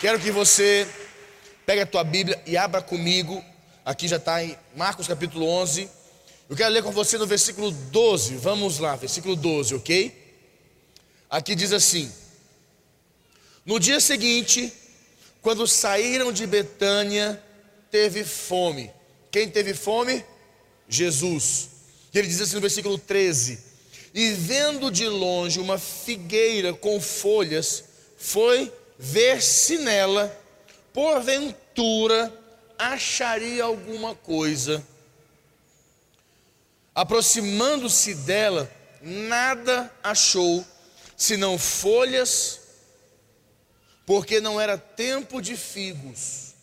Quero que você pegue a tua Bíblia e abra comigo. Aqui já está em Marcos capítulo 11. Eu quero ler com você no versículo 12. Vamos lá, versículo 12, ok? Aqui diz assim: No dia seguinte, quando saíram de Betânia, teve fome. Quem teve fome? Jesus. E ele diz assim no versículo 13: E vendo de longe uma figueira com folhas, foi ver se nela, porventura, acharia alguma coisa. Aproximando-se dela, nada achou, senão folhas, porque não era tempo de figos.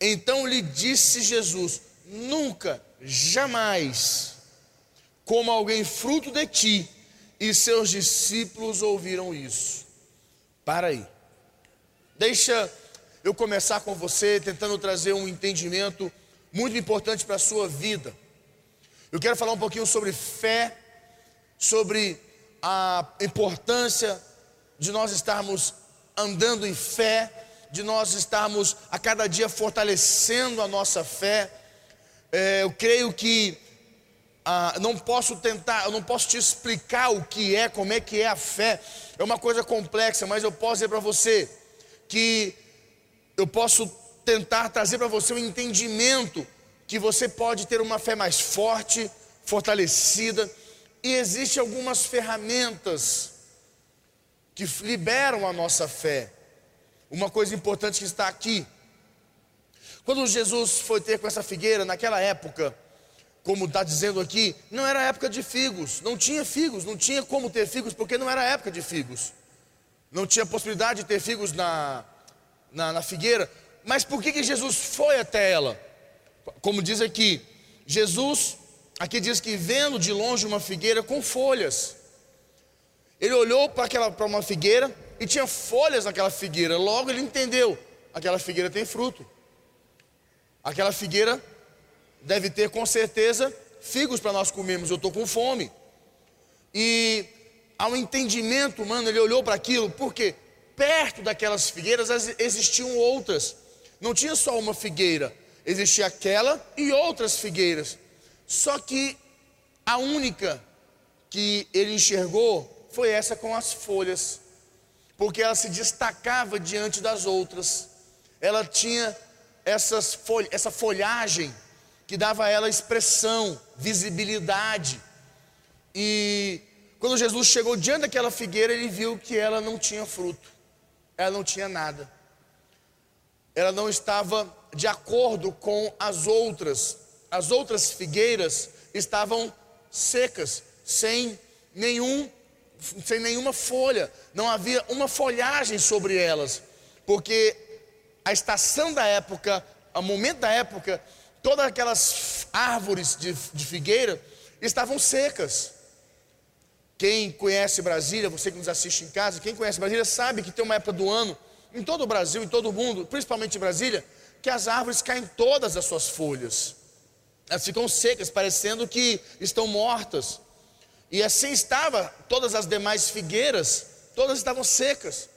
Então lhe disse Jesus: Nunca, jamais, como alguém fruto de ti. E seus discípulos ouviram isso. Para aí. Deixa eu começar com você tentando trazer um entendimento muito importante para a sua vida. Eu quero falar um pouquinho sobre fé, sobre a importância de nós estarmos andando em fé, de nós estarmos a cada dia fortalecendo a nossa fé. É, eu creio que ah, não posso tentar, eu não posso te explicar o que é, como é que é a fé. É uma coisa complexa, mas eu posso dizer para você que eu posso tentar trazer para você um entendimento que você pode ter uma fé mais forte, fortalecida, e existem algumas ferramentas que liberam a nossa fé. Uma coisa importante que está aqui. Quando Jesus foi ter com essa figueira, naquela época, como está dizendo aqui, não era época de figos, não tinha figos, não tinha como ter figos, porque não era época de figos, não tinha possibilidade de ter figos na, na, na figueira, mas por que, que Jesus foi até ela? Como diz aqui, Jesus, aqui diz que vendo de longe uma figueira com folhas, ele olhou para aquela para uma figueira e tinha folhas naquela figueira, logo ele entendeu, aquela figueira tem fruto, aquela figueira deve ter com certeza figos para nós comermos. Eu estou com fome. E ao entendimento humano, ele olhou para aquilo, porque perto daquelas figueiras existiam outras. Não tinha só uma figueira, existia aquela e outras figueiras. Só que a única que ele enxergou foi essa com as folhas, porque ela se destacava diante das outras. Ela tinha essas fol essa folhagem que dava a ela expressão, visibilidade. E quando Jesus chegou diante daquela figueira, ele viu que ela não tinha fruto, ela não tinha nada, ela não estava de acordo com as outras, as outras figueiras estavam secas, sem nenhum sem nenhuma folha, não havia uma folhagem sobre elas, porque a estação da época, o momento da época, todas aquelas árvores de, de figueira estavam secas. Quem conhece Brasília, você que nos assiste em casa, quem conhece Brasília sabe que tem uma época do ano, em todo o Brasil, em todo o mundo, principalmente em Brasília, que as árvores caem todas as suas folhas. Elas ficam secas, parecendo que estão mortas. E assim estava todas as demais figueiras, todas estavam secas.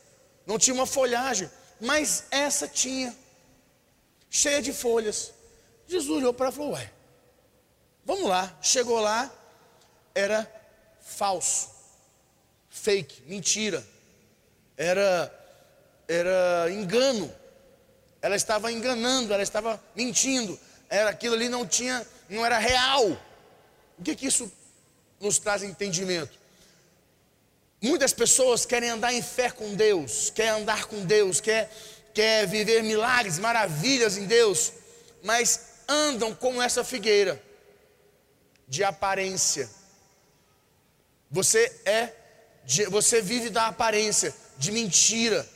Não tinha uma folhagem, mas essa tinha, cheia de folhas. Jesus olhou para ela e falou: Ué, vamos lá. Chegou lá, era falso, fake, mentira, era, era engano. Ela estava enganando, ela estava mentindo. Era aquilo ali não tinha, não era real. O que que isso nos traz entendimento? Muitas pessoas querem andar em fé com Deus, quer andar com Deus, quer, quer viver milagres, maravilhas em Deus, mas andam como essa figueira, de aparência. Você é, você vive da aparência, de mentira.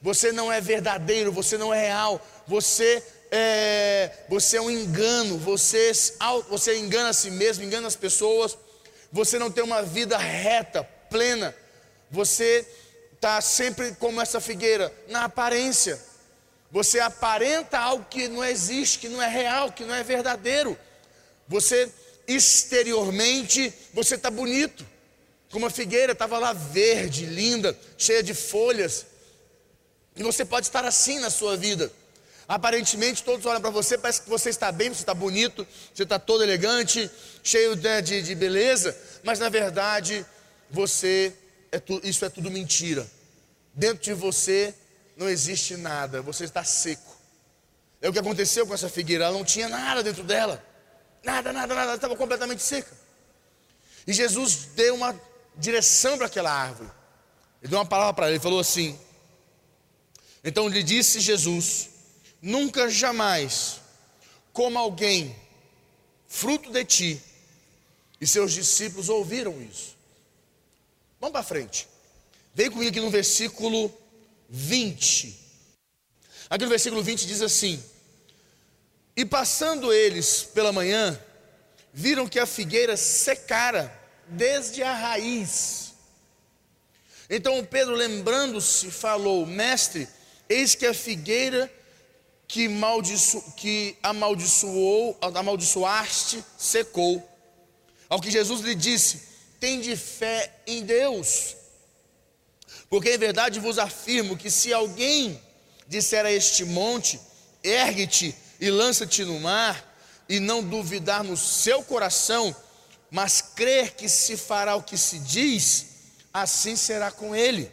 Você não é verdadeiro, você não é real, você é, você é um engano, você, você engana a si mesmo, engana as pessoas, você não tem uma vida reta, plena, você está sempre como essa figueira, na aparência. Você aparenta algo que não existe, que não é real, que não é verdadeiro. Você exteriormente, você está bonito. Como a figueira estava lá verde, linda, cheia de folhas. E você pode estar assim na sua vida. Aparentemente todos olham para você, parece que você está bem, você está bonito, você está todo elegante, cheio de, de, de beleza, mas na verdade você é tu, isso é tudo mentira. Dentro de você não existe nada, você está seco. É o que aconteceu com essa figueira, ela não tinha nada dentro dela. Nada, nada, nada, ela estava completamente seca. E Jesus deu uma direção para aquela árvore. Ele deu uma palavra para ela, ele falou assim: Então lhe disse Jesus: Nunca jamais como alguém fruto de ti. E seus discípulos ouviram isso. Vamos para frente. Vem comigo aqui no versículo 20. Aqui no versículo 20 diz assim: E passando eles pela manhã, viram que a figueira secara desde a raiz. Então Pedro, lembrando-se, falou: Mestre, eis que a figueira que, que amaldiçoou, amaldiçoaste, secou. Ao que Jesus lhe disse: Tende fé em Deus. Porque em verdade vos afirmo que se alguém disser a este monte: Ergue-te e lança-te no mar, e não duvidar no seu coração, mas crer que se fará o que se diz, assim será com ele.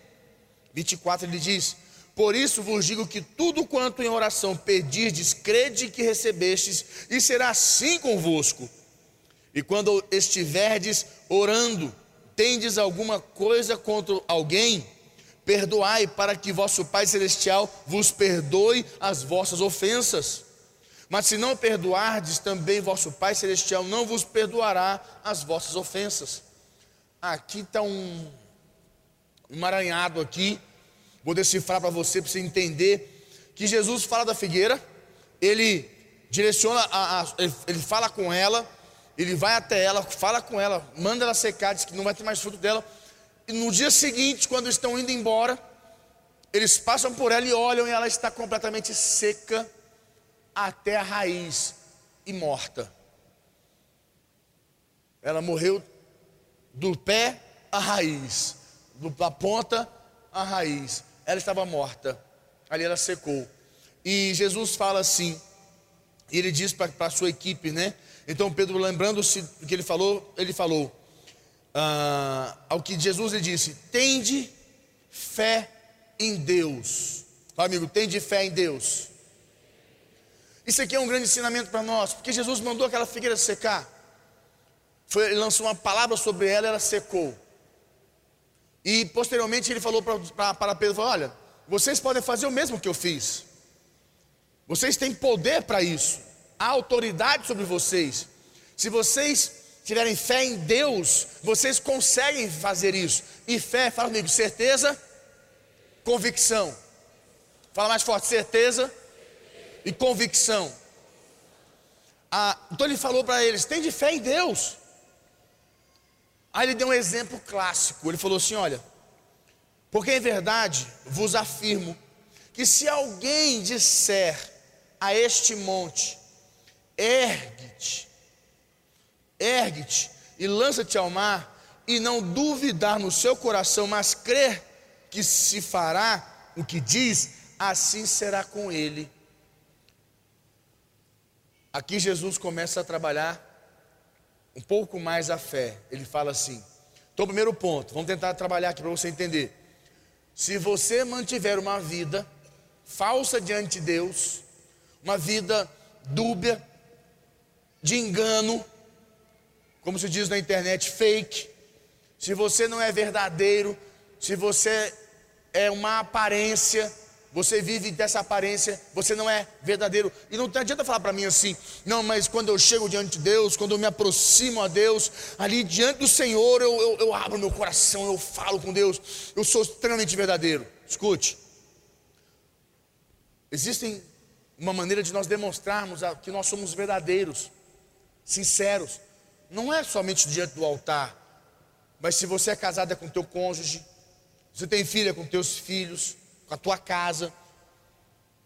24 ele diz: por isso vos digo que tudo quanto em oração pedirdes, crede que recebestes, e será assim convosco. E quando estiverdes orando, tendes alguma coisa contra alguém, perdoai para que vosso Pai Celestial vos perdoe as vossas ofensas. Mas se não perdoardes, também vosso Pai Celestial não vos perdoará as vossas ofensas. Aqui está um emaranhado aqui Vou decifrar para você, para você entender que Jesus fala da figueira, ele direciona, a, a, ele fala com ela, ele vai até ela, fala com ela, manda ela secar, diz que não vai ter mais fruto dela. E no dia seguinte, quando estão indo embora, eles passam por ela e olham e ela está completamente seca até a raiz e morta. Ela morreu do pé à raiz, da ponta à raiz ela estava morta, ali ela secou. E Jesus fala assim, e ele diz para a sua equipe, né? Então Pedro, lembrando-se do que ele falou, ele falou ah, ao que Jesus lhe disse: Tende fé em Deus. Amigo, tende fé em Deus. Isso aqui é um grande ensinamento para nós, porque Jesus mandou aquela figueira secar. Foi, ele lançou uma palavra sobre ela, ela secou. E posteriormente ele falou para Pedro: falou, Olha, vocês podem fazer o mesmo que eu fiz. Vocês têm poder para isso, há autoridade sobre vocês. Se vocês tiverem fé em Deus, vocês conseguem fazer isso. E fé, fala comigo, certeza, convicção. Fala mais forte, certeza e convicção. Ah, então ele falou para eles: tem de fé em Deus. Aí ele deu um exemplo clássico. Ele falou assim: Olha, porque em verdade vos afirmo que se alguém disser a este monte, ergue-te, ergue-te e lança-te ao mar, e não duvidar no seu coração, mas crer que se fará o que diz, assim será com ele. Aqui Jesus começa a trabalhar um pouco mais a fé. Ele fala assim: então, primeiro ponto, vamos tentar trabalhar aqui para você entender. Se você mantiver uma vida falsa diante de Deus, uma vida dúbia, de engano, como se diz na internet, fake, se você não é verdadeiro, se você é uma aparência, você vive dessa aparência, você não é verdadeiro. E não adianta falar para mim assim, não, mas quando eu chego diante de Deus, quando eu me aproximo a Deus, ali diante do Senhor, eu, eu, eu abro meu coração, eu falo com Deus, eu sou extremamente verdadeiro. Escute, existem uma maneira de nós demonstrarmos que nós somos verdadeiros, sinceros. Não é somente diante do altar, mas se você é casado é com teu cônjuge, você tem filho é com teus filhos, com a tua casa.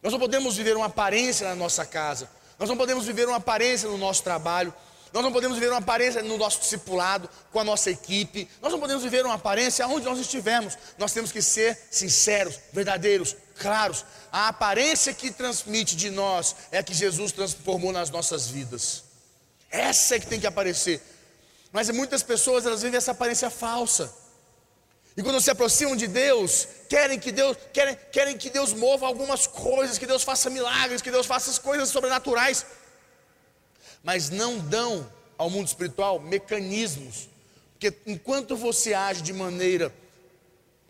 Nós não podemos viver uma aparência na nossa casa. Nós não podemos viver uma aparência no nosso trabalho. Nós não podemos viver uma aparência no nosso discipulado, com a nossa equipe. Nós não podemos viver uma aparência aonde nós estivermos. Nós temos que ser sinceros, verdadeiros, claros. A aparência que transmite de nós é a que Jesus transformou nas nossas vidas. Essa é que tem que aparecer. Mas muitas pessoas elas vivem essa aparência falsa. E quando se aproximam de Deus, querem que Deus, querem, querem que Deus mova algumas coisas, que Deus faça milagres, que Deus faça as coisas sobrenaturais mas não dão ao mundo espiritual mecanismos. Porque enquanto você age de maneira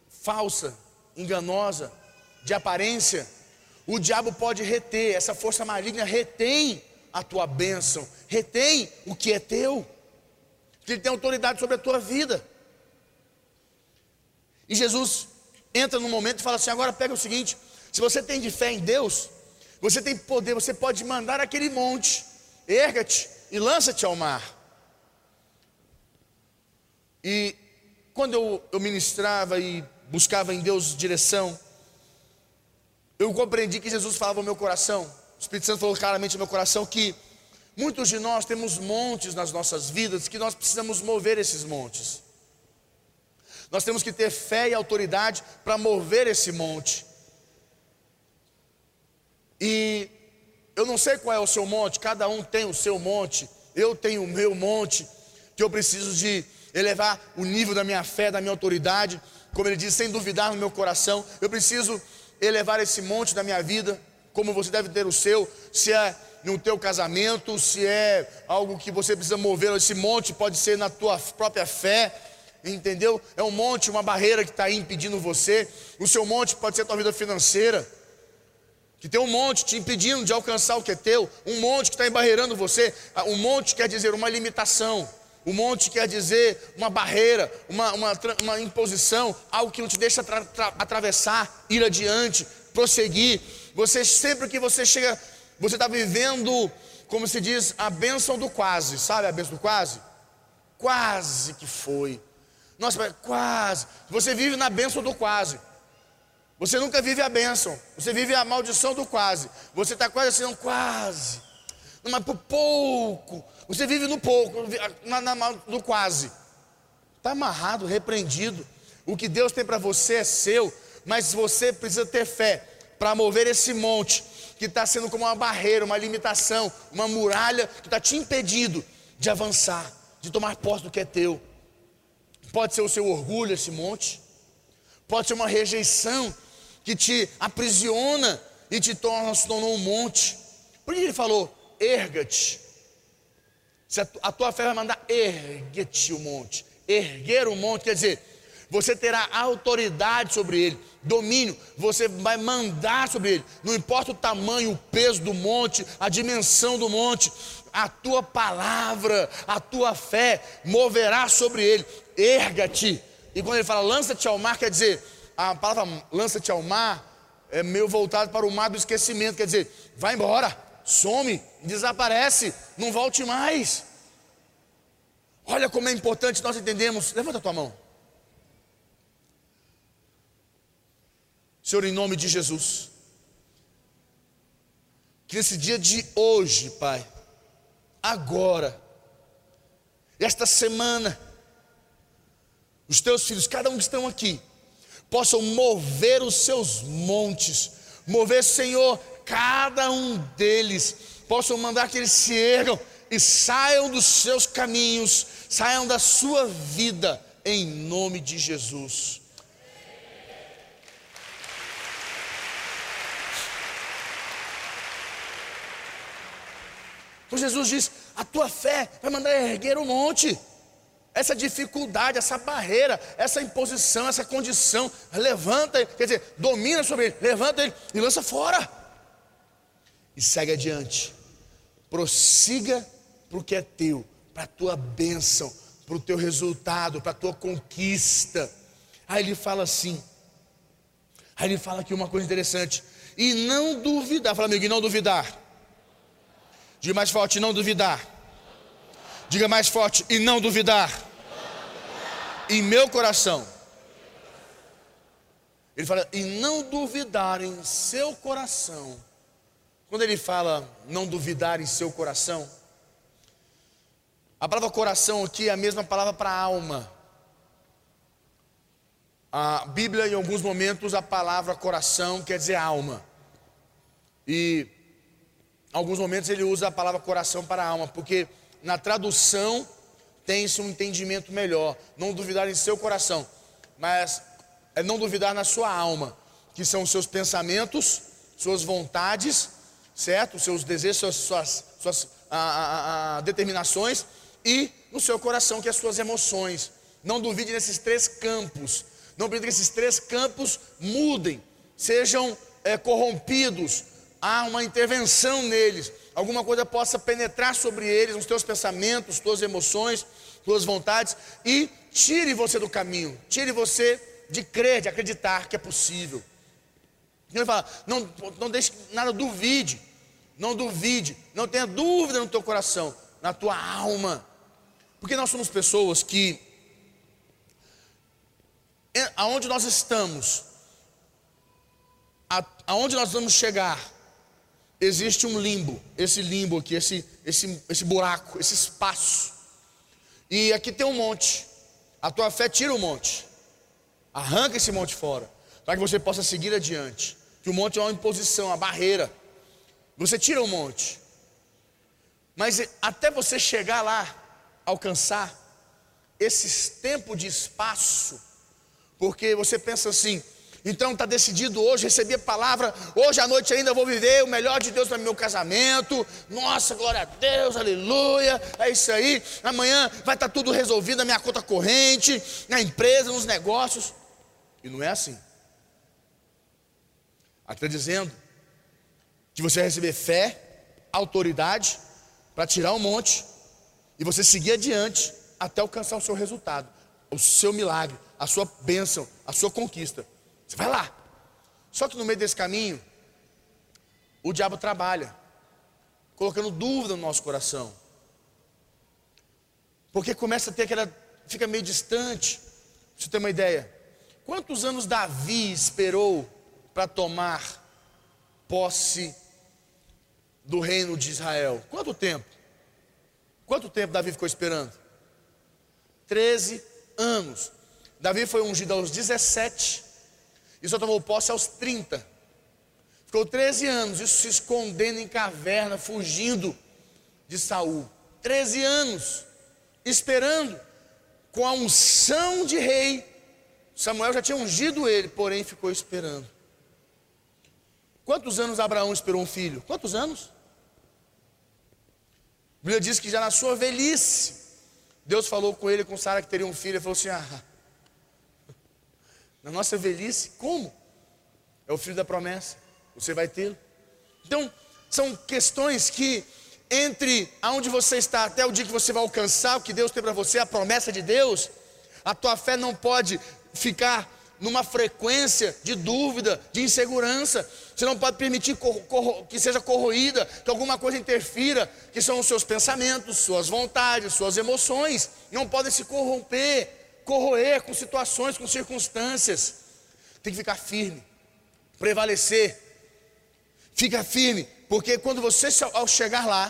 falsa, enganosa, de aparência, o diabo pode reter, essa força maligna retém a tua bênção, retém o que é teu, porque ele tem autoridade sobre a tua vida. E Jesus entra no momento e fala assim: agora pega o seguinte, se você tem de fé em Deus, você tem poder, você pode mandar aquele monte erga-te e lança-te ao mar. E quando eu, eu ministrava e buscava em Deus direção, eu compreendi que Jesus falava ao meu coração, o Espírito Santo falou claramente ao meu coração que muitos de nós temos montes nas nossas vidas que nós precisamos mover esses montes. Nós temos que ter fé e autoridade para mover esse monte. E eu não sei qual é o seu monte, cada um tem o seu monte, eu tenho o meu monte, que eu preciso de elevar o nível da minha fé, da minha autoridade, como ele diz, sem duvidar no meu coração. Eu preciso elevar esse monte da minha vida, como você deve ter o seu, se é no teu casamento, se é algo que você precisa mover, esse monte pode ser na tua própria fé, entendeu? É um monte, uma barreira que está impedindo você. O seu monte pode ser a tua vida financeira que tem um monte te impedindo de alcançar o que é teu, um monte que está embarreirando você, ah, um monte quer dizer uma limitação, um monte quer dizer uma barreira, uma, uma, uma imposição, algo que não te deixa tra, tra, atravessar, ir adiante, prosseguir. Você sempre que você chega, você está vivendo, como se diz, a bênção do quase, sabe a bênção do quase? Quase que foi. Nossa, quase. Você vive na bênção do quase. Você nunca vive a bênção, você vive a maldição do quase. Você está quase assim, não, quase. Não, mas por pouco. Você vive no pouco, na, na, no quase. Está amarrado, repreendido. O que Deus tem para você é seu, mas você precisa ter fé para mover esse monte que está sendo como uma barreira, uma limitação, uma muralha que está te impedindo de avançar, de tomar posse do que é teu. Pode ser o seu orgulho, esse monte, pode ser uma rejeição que te aprisiona e te torna, se tornou um monte. Por que ele falou, erga-te? Se a tua fé vai mandar, ergue-te o monte. Erguer o monte quer dizer, você terá autoridade sobre ele, domínio, você vai mandar sobre ele, não importa o tamanho, o peso do monte, a dimensão do monte, a tua palavra, a tua fé moverá sobre ele, erga-te. E quando ele fala lança-te ao mar, quer dizer, a palavra lança-te ao mar é meio voltado para o mar do esquecimento, quer dizer, vai embora, some, desaparece, não volte mais. Olha como é importante nós entendemos. Levanta a tua mão. Senhor, em nome de Jesus, que nesse dia de hoje, Pai, agora, esta semana, os teus filhos, cada um que estão aqui, possam mover os seus montes, mover, Senhor, cada um deles, possam mandar que eles se ergam e saiam dos seus caminhos, saiam da sua vida, em nome de Jesus. Então Jesus diz: a tua fé vai mandar erguer o monte essa dificuldade, essa barreira, essa imposição, essa condição, levanta quer dizer, domina sobre ele, levanta ele e lança fora. E segue adiante. Prossiga para o que é teu, para a tua bênção, para o teu resultado, para a tua conquista. Aí ele fala assim. Aí ele fala aqui uma coisa interessante. E não duvidar. Fala, amigo, e não duvidar. Diga mais forte, não duvidar. Diga mais forte, e não duvidar em meu coração. Ele fala, e não duvidar em seu coração. Quando ele fala não duvidar em seu coração, A palavra coração aqui é a mesma palavra para alma. A Bíblia, em alguns momentos, a palavra coração quer dizer alma. E alguns momentos ele usa a palavra coração para alma, porque na tradução tem-se um entendimento melhor. Não duvidar em seu coração, mas é não duvidar na sua alma, que são os seus pensamentos, suas vontades, certo? Seus desejos, suas, suas, suas a, a, a, determinações e no seu coração, que é as suas emoções. Não duvide nesses três campos. Não permita que esses três campos mudem, sejam é, corrompidos. Há uma intervenção neles. Alguma coisa possa penetrar sobre eles, nos teus pensamentos, tuas emoções, tuas vontades, e tire você do caminho, tire você de crer, de acreditar que é possível. Ele fala, não, não deixe nada duvide, não duvide, não tenha dúvida no teu coração, na tua alma. Porque nós somos pessoas que, é, aonde nós estamos, aonde nós vamos chegar, existe um limbo, esse limbo aqui, esse, esse, esse buraco, esse espaço. E aqui tem um monte. A tua fé tira o monte, arranca esse monte fora, para que você possa seguir adiante. Que o monte é uma imposição, uma barreira. Você tira o monte. Mas até você chegar lá, alcançar esse tempo de espaço, porque você pensa assim, então está decidido hoje, recebi a palavra, hoje à noite ainda vou viver o melhor de Deus para meu casamento. Nossa, glória a Deus, aleluia. É isso aí. Amanhã vai estar tá tudo resolvido na minha conta corrente, na empresa, nos negócios. E não é assim. Aqui está dizendo que você vai receber fé, autoridade, para tirar um monte e você seguir adiante até alcançar o seu resultado, o seu milagre, a sua bênção, a sua conquista. Você vai lá. Só que no meio desse caminho, o diabo trabalha, colocando dúvida no nosso coração. Porque começa a ter aquela. fica meio distante. Você ter uma ideia. Quantos anos Davi esperou para tomar posse do reino de Israel? Quanto tempo? Quanto tempo Davi ficou esperando? Treze anos. Davi foi ungido aos 17 e só tomou posse aos 30. Ficou 13 anos, isso se escondendo em caverna, fugindo de Saul. 13 anos, esperando, com a unção de rei. Samuel já tinha ungido ele, porém ficou esperando. Quantos anos Abraão esperou um filho? Quantos anos? A Bíblia diz que já na sua velhice, Deus falou com ele, com Sara, que teria um filho, e falou assim: ah, na nossa velhice, como? É o filho da promessa, você vai tê-lo. Então, são questões que, entre aonde você está até o dia que você vai alcançar o que Deus tem para você, a promessa de Deus, a tua fé não pode ficar numa frequência de dúvida, de insegurança. Você não pode permitir que seja corroída, que alguma coisa interfira, que são os seus pensamentos, suas vontades, suas emoções. Não podem se corromper, corroer com situações, com circunstâncias. Tem que ficar firme, prevalecer. Fica firme, porque quando você ao chegar lá,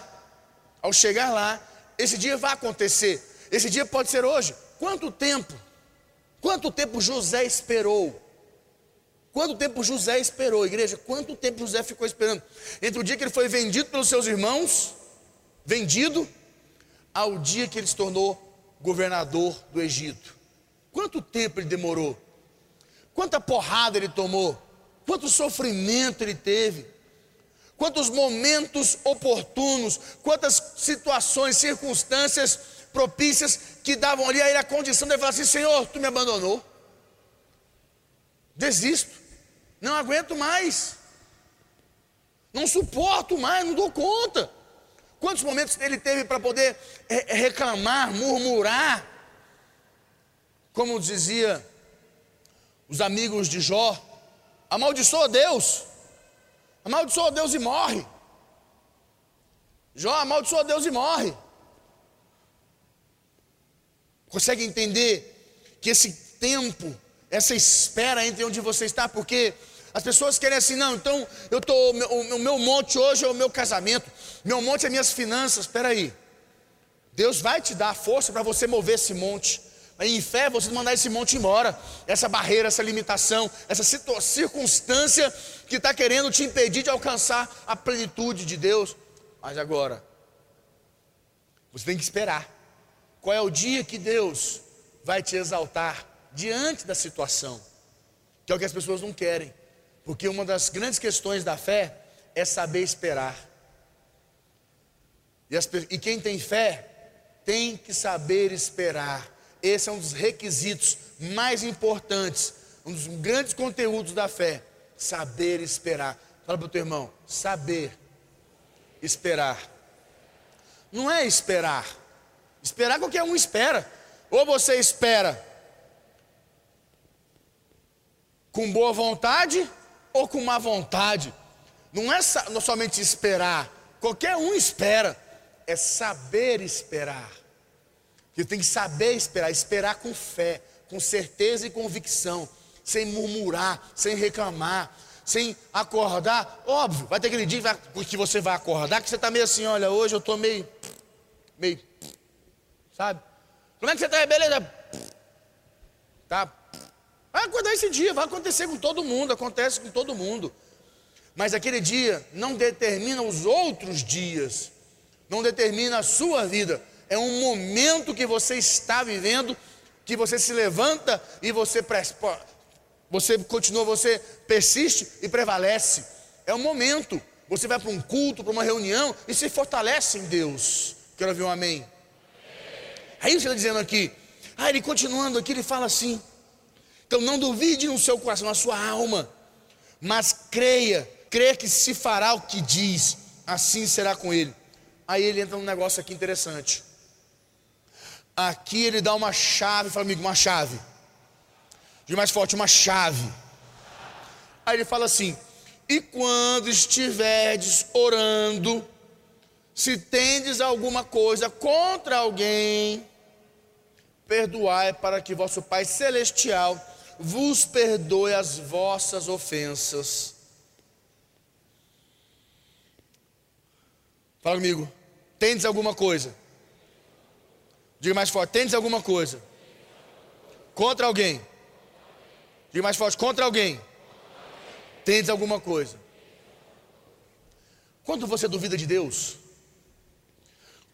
ao chegar lá, esse dia vai acontecer. Esse dia pode ser hoje. Quanto tempo? Quanto tempo José esperou? Quanto tempo José esperou, igreja? Quanto tempo José ficou esperando? Entre o dia que ele foi vendido pelos seus irmãos, vendido, ao dia que ele se tornou governador do Egito. Quanto tempo ele demorou? Quanta porrada ele tomou? Quanto sofrimento ele teve? Quantos momentos oportunos, quantas situações, circunstâncias propícias que davam ali a ele a condição de falar assim: Senhor, tu me abandonou. Desisto, não aguento mais, não suporto mais, não dou conta. Quantos momentos ele teve para poder reclamar, murmurar? Como dizia os amigos de Jó, amaldiçoa Deus, amaldiçoa Deus e morre. Jó amaldiçoa Deus e morre. Consegue entender que esse tempo, essa espera entre onde você está, porque as pessoas querem assim, não, então eu tô, o meu monte hoje é o meu casamento, meu monte é minhas finanças. Espera aí. Deus vai te dar força para você mover esse monte. Em fé, você mandar esse monte embora, essa barreira, essa limitação, essa circunstância que está querendo te impedir de alcançar a plenitude de Deus. Mas agora, você tem que esperar. Qual é o dia que Deus vai te exaltar diante da situação? Que é o que as pessoas não querem. Porque uma das grandes questões da fé é saber esperar. E, as, e quem tem fé tem que saber esperar. Esse é um dos requisitos mais importantes, um dos grandes conteúdos da fé. Saber esperar. Fala para o teu irmão, saber esperar. Não é esperar. Esperar qualquer um espera. Ou você espera com boa vontade ou com má vontade. Não é somente esperar. Qualquer um espera. É saber esperar. Você tem que saber esperar, esperar com fé, com certeza e convicção, sem murmurar, sem reclamar, sem acordar. Óbvio, vai ter aquele dia que você vai acordar, que você está meio assim, olha, hoje eu estou meio, meio, sabe? Como é que você está? Beleza? Tá. Vai acordar esse dia, vai acontecer com todo mundo, acontece com todo mundo. Mas aquele dia não determina os outros dias, não determina a sua vida é um momento que você está vivendo, que você se levanta e você, você continua, você persiste e prevalece. É um momento. Você vai para um culto, para uma reunião e se fortalece em Deus. Quero ouvir um amém. Aí você está dizendo aqui. Ah, ele continuando aqui, ele fala assim. Então não duvide no seu coração, na sua alma, mas creia, creia que se fará o que diz, assim será com ele. Aí ele entra num negócio aqui interessante. Aqui ele dá uma chave, fala amigo, uma chave. De mais forte, uma chave. Aí ele fala assim: E quando estiverdes orando, se tendes alguma coisa contra alguém, perdoai para que vosso Pai celestial vos perdoe as vossas ofensas. Fala comigo. Tendes alguma coisa? Diga mais forte: tendes alguma coisa contra alguém? Diga mais forte: contra alguém. Tendes alguma coisa. Quando você duvida de Deus,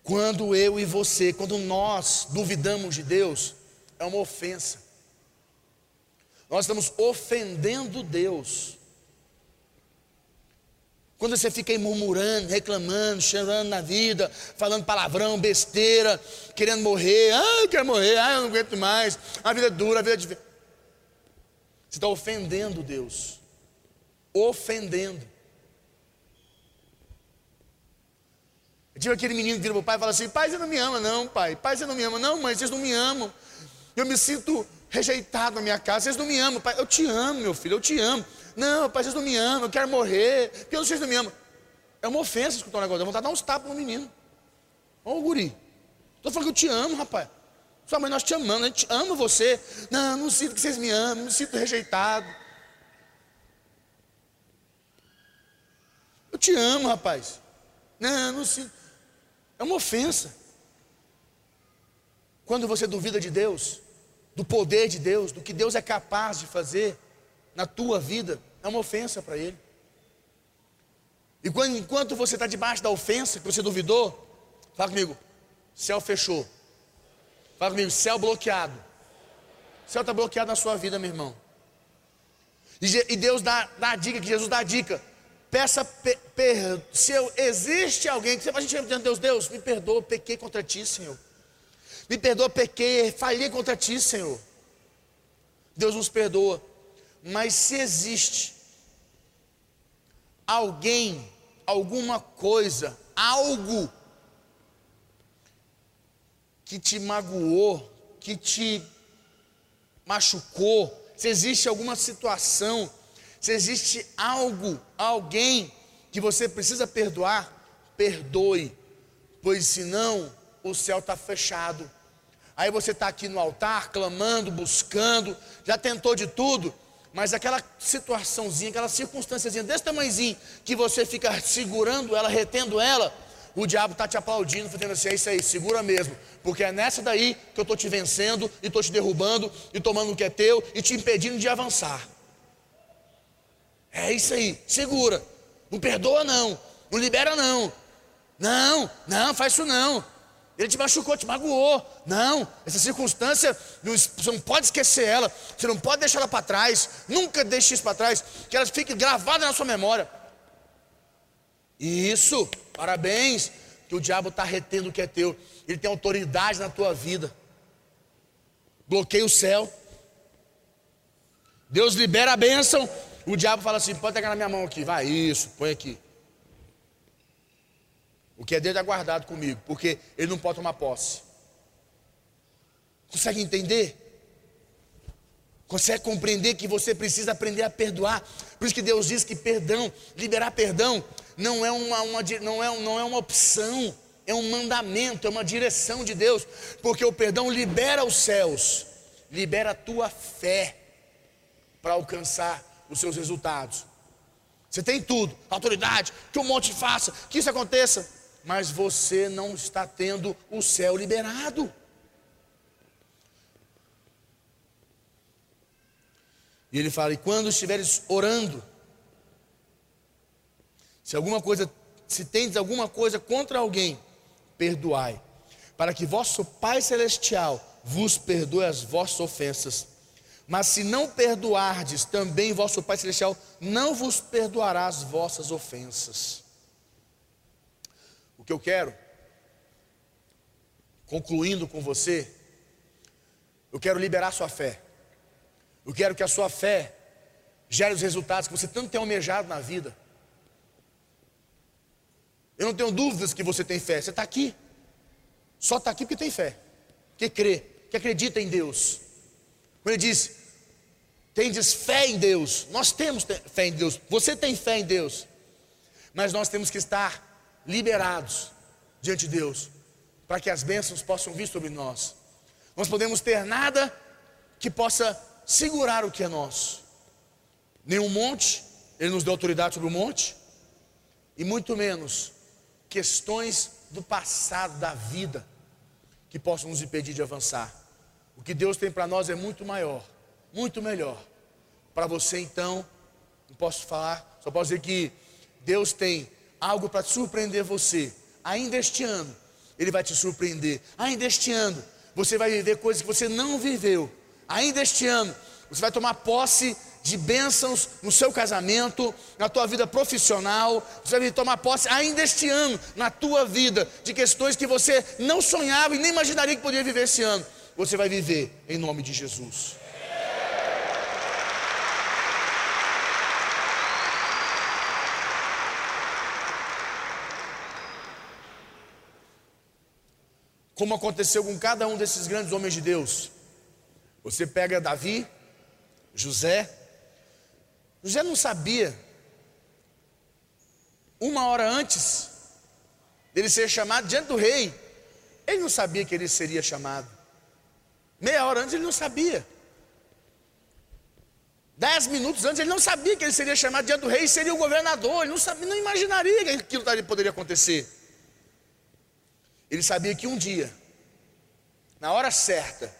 quando eu e você, quando nós duvidamos de Deus, é uma ofensa. Nós estamos ofendendo Deus. Quando você fica aí murmurando, reclamando, chorando na vida, falando palavrão, besteira, querendo morrer, ah, eu quero morrer, ah, eu não aguento mais, a vida é dura, a vida é difícil. Você está ofendendo Deus. Ofendendo. Eu tive aquele menino que vira para o pai e fala assim: Pai, você não me ama, não, pai. Pai, você não me ama, não, mãe, vocês não me amam. Eu me sinto rejeitado na minha casa, vocês não me amam, pai. Eu te amo, meu filho, eu te amo. Não, pai, vocês não me amam, eu quero morrer, porque vocês não me amam. É uma ofensa escutar um negócio, dá vontade de dar uns tapas no menino. Ô, guri, estou falando que eu te amo, rapaz. Sua mãe, nós te amamos, a gente ama você. Não, não sinto que vocês me amam, não me sinto rejeitado. Eu te amo, rapaz. Não, não sinto. É uma ofensa. Quando você duvida de Deus, do poder de Deus, do que Deus é capaz de fazer, na tua vida é uma ofensa para Ele. E quando, enquanto você está debaixo da ofensa, que você duvidou, fala comigo, céu fechou. Fala comigo, céu bloqueado. céu está bloqueado na sua vida, meu irmão. E, e Deus dá, dá a dica, que Jesus dá a dica. Peça, per, per, se eu, existe alguém que você vai diante de Deus, Deus, me perdoa, pequei contra ti, Senhor. Me perdoa, pequei, falhei contra ti, Senhor. Deus nos perdoa. Mas se existe alguém, alguma coisa, algo que te magoou, que te machucou, se existe alguma situação, se existe algo, alguém que você precisa perdoar, perdoe, pois senão o céu está fechado. Aí você está aqui no altar, clamando, buscando, já tentou de tudo, mas aquela situaçãozinha, aquela circunstânciazinha desse tamanhozinho, que você fica segurando ela, retendo ela, o diabo está te aplaudindo, fazendo assim: é isso aí, segura mesmo, porque é nessa daí que eu estou te vencendo, e estou te derrubando, e tomando o que é teu, e te impedindo de avançar. É isso aí, segura, não perdoa não, não libera não, não, não, faz isso não. Ele te machucou, te magoou. Não, essa circunstância, você não pode esquecer ela, você não pode deixar ela para trás, nunca deixe isso para trás, que ela fique gravada na sua memória. Isso, parabéns, que o diabo está retendo o que é teu, ele tem autoridade na tua vida. Bloqueia o céu, Deus libera a bênção, o diabo fala assim: pode pegar na minha mão aqui, vai, isso, põe aqui. O que é dele é guardado comigo, porque ele não pode tomar posse. Consegue entender? Consegue compreender que você precisa aprender a perdoar? Por isso que Deus diz que perdão, liberar perdão, não é uma, uma, não é, não é uma opção, é um mandamento, é uma direção de Deus, porque o perdão libera os céus, libera a tua fé para alcançar os seus resultados. Você tem tudo, autoridade, que um monte faça, que isso aconteça mas você não está tendo o céu liberado. E ele fala: e quando estiveres orando, se alguma coisa, se tendes alguma coisa contra alguém, perdoai, para que vosso Pai Celestial vos perdoe as vossas ofensas. Mas se não perdoardes, também vosso Pai Celestial não vos perdoará as vossas ofensas. O que eu quero, concluindo com você, eu quero liberar sua fé. Eu quero que a sua fé gere os resultados que você tanto tem almejado na vida. Eu não tenho dúvidas que você tem fé. Você está aqui. Só está aqui porque tem fé. Que crê, que acredita em Deus. Quando ele diz, tendes fé em Deus. Nós temos fé em Deus. Você tem fé em Deus. Mas nós temos que estar liberados diante de Deus, para que as bênçãos possam vir sobre nós. Nós podemos ter nada que possa segurar o que é nosso. Nenhum monte, Ele nos deu autoridade sobre o monte, e muito menos questões do passado, da vida, que possam nos impedir de avançar. O que Deus tem para nós é muito maior, muito melhor. Para você, então, não posso falar, só posso dizer que Deus tem algo para surpreender você. Ainda este ano, Ele vai te surpreender. Ainda este ano, você vai viver coisas que você não viveu. Ainda este ano, você vai tomar posse de bênçãos no seu casamento, na tua vida profissional, você vai tomar posse ainda este ano na tua vida de questões que você não sonhava e nem imaginaria que poderia viver esse ano. Você vai viver em nome de Jesus. Como aconteceu com cada um desses grandes homens de Deus. Você pega Davi, José. José não sabia, uma hora antes dele ser chamado diante do rei, ele não sabia que ele seria chamado. Meia hora antes ele não sabia. Dez minutos antes ele não sabia que ele seria chamado diante do rei e seria o governador. Ele não sabia, não imaginaria que aquilo poderia acontecer. Ele sabia que um dia, na hora certa,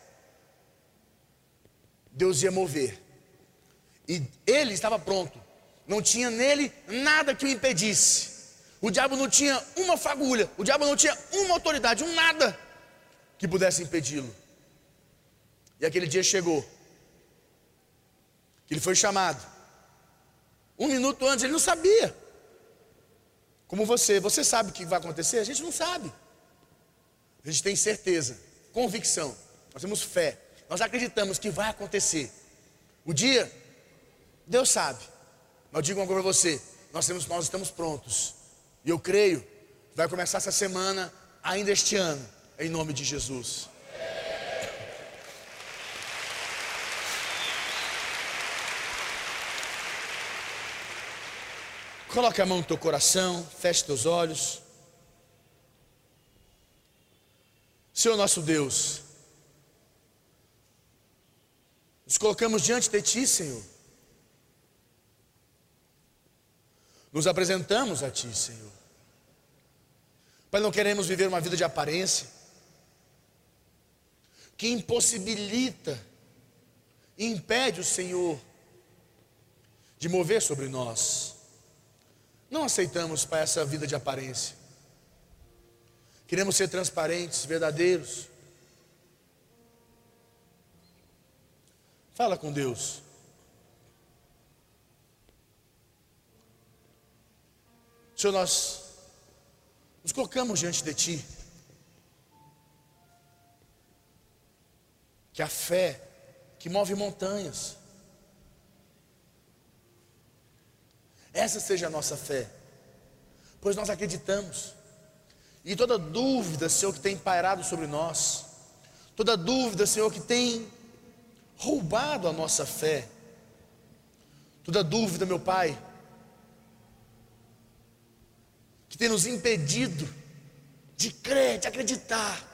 Deus ia mover. E ele estava pronto. Não tinha nele nada que o impedisse. O diabo não tinha uma fagulha, o diabo não tinha uma autoridade, um nada que pudesse impedi-lo. E aquele dia chegou. Que ele foi chamado. Um minuto antes ele não sabia. Como você, você sabe o que vai acontecer? A gente não sabe. A gente tem certeza, convicção, nós temos fé, nós acreditamos que vai acontecer. O dia, Deus sabe. Mas eu digo uma coisa para você: nós, temos, nós estamos prontos. E eu creio, vai começar essa semana, ainda este ano, em nome de Jesus. Coloque a mão no teu coração, feche teus olhos. Senhor nosso Deus, nos colocamos diante de Ti, Senhor. Nos apresentamos a Ti, Senhor. Pai, não queremos viver uma vida de aparência que impossibilita impede o Senhor de mover sobre nós. Não aceitamos, Pai, essa vida de aparência. Queremos ser transparentes, verdadeiros. Fala com Deus. Senhor, nós nos colocamos diante de Ti. Que a fé que move montanhas, essa seja a nossa fé, pois nós acreditamos, e toda dúvida, Senhor, que tem pairado sobre nós, toda dúvida, Senhor, que tem roubado a nossa fé, toda dúvida, meu Pai, que tem nos impedido de crer, de acreditar.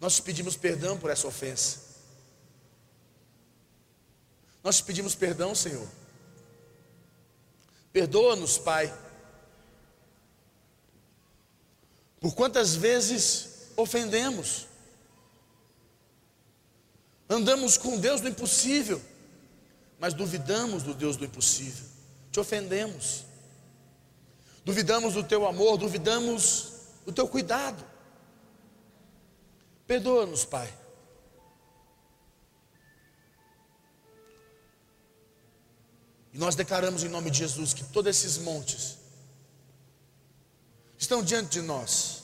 Nós pedimos perdão por essa ofensa. Nós pedimos perdão, Senhor. Perdoa-nos, Pai. Por quantas vezes ofendemos, andamos com Deus do impossível, mas duvidamos do Deus do impossível, te ofendemos duvidamos do teu amor, duvidamos do teu cuidado. Perdoa-nos, Pai. E nós declaramos em nome de Jesus que todos esses montes estão diante de nós,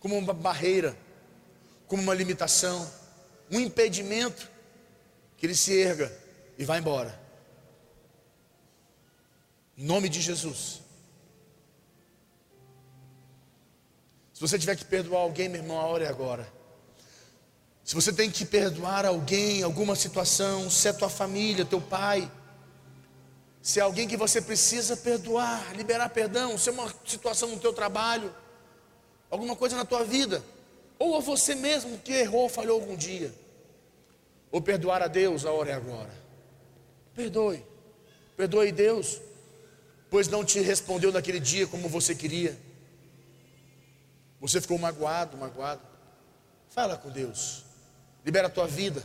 como uma barreira, como uma limitação, um impedimento, que ele se erga e vá embora. Em nome de Jesus. Se você tiver que perdoar alguém, meu irmão, a hora é agora. Se você tem que perdoar alguém, alguma situação, se é tua família, teu pai, se é alguém que você precisa perdoar, liberar perdão, se é uma situação no teu trabalho, alguma coisa na tua vida, ou a você mesmo que errou, falhou algum dia, ou perdoar a Deus, a hora é agora. Perdoe, perdoe Deus, pois não te respondeu naquele dia como você queria. Você ficou magoado, magoado. Fala com Deus. Libera a tua vida.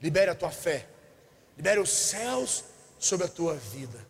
Libere a tua fé. Libere os céus sobre a tua vida.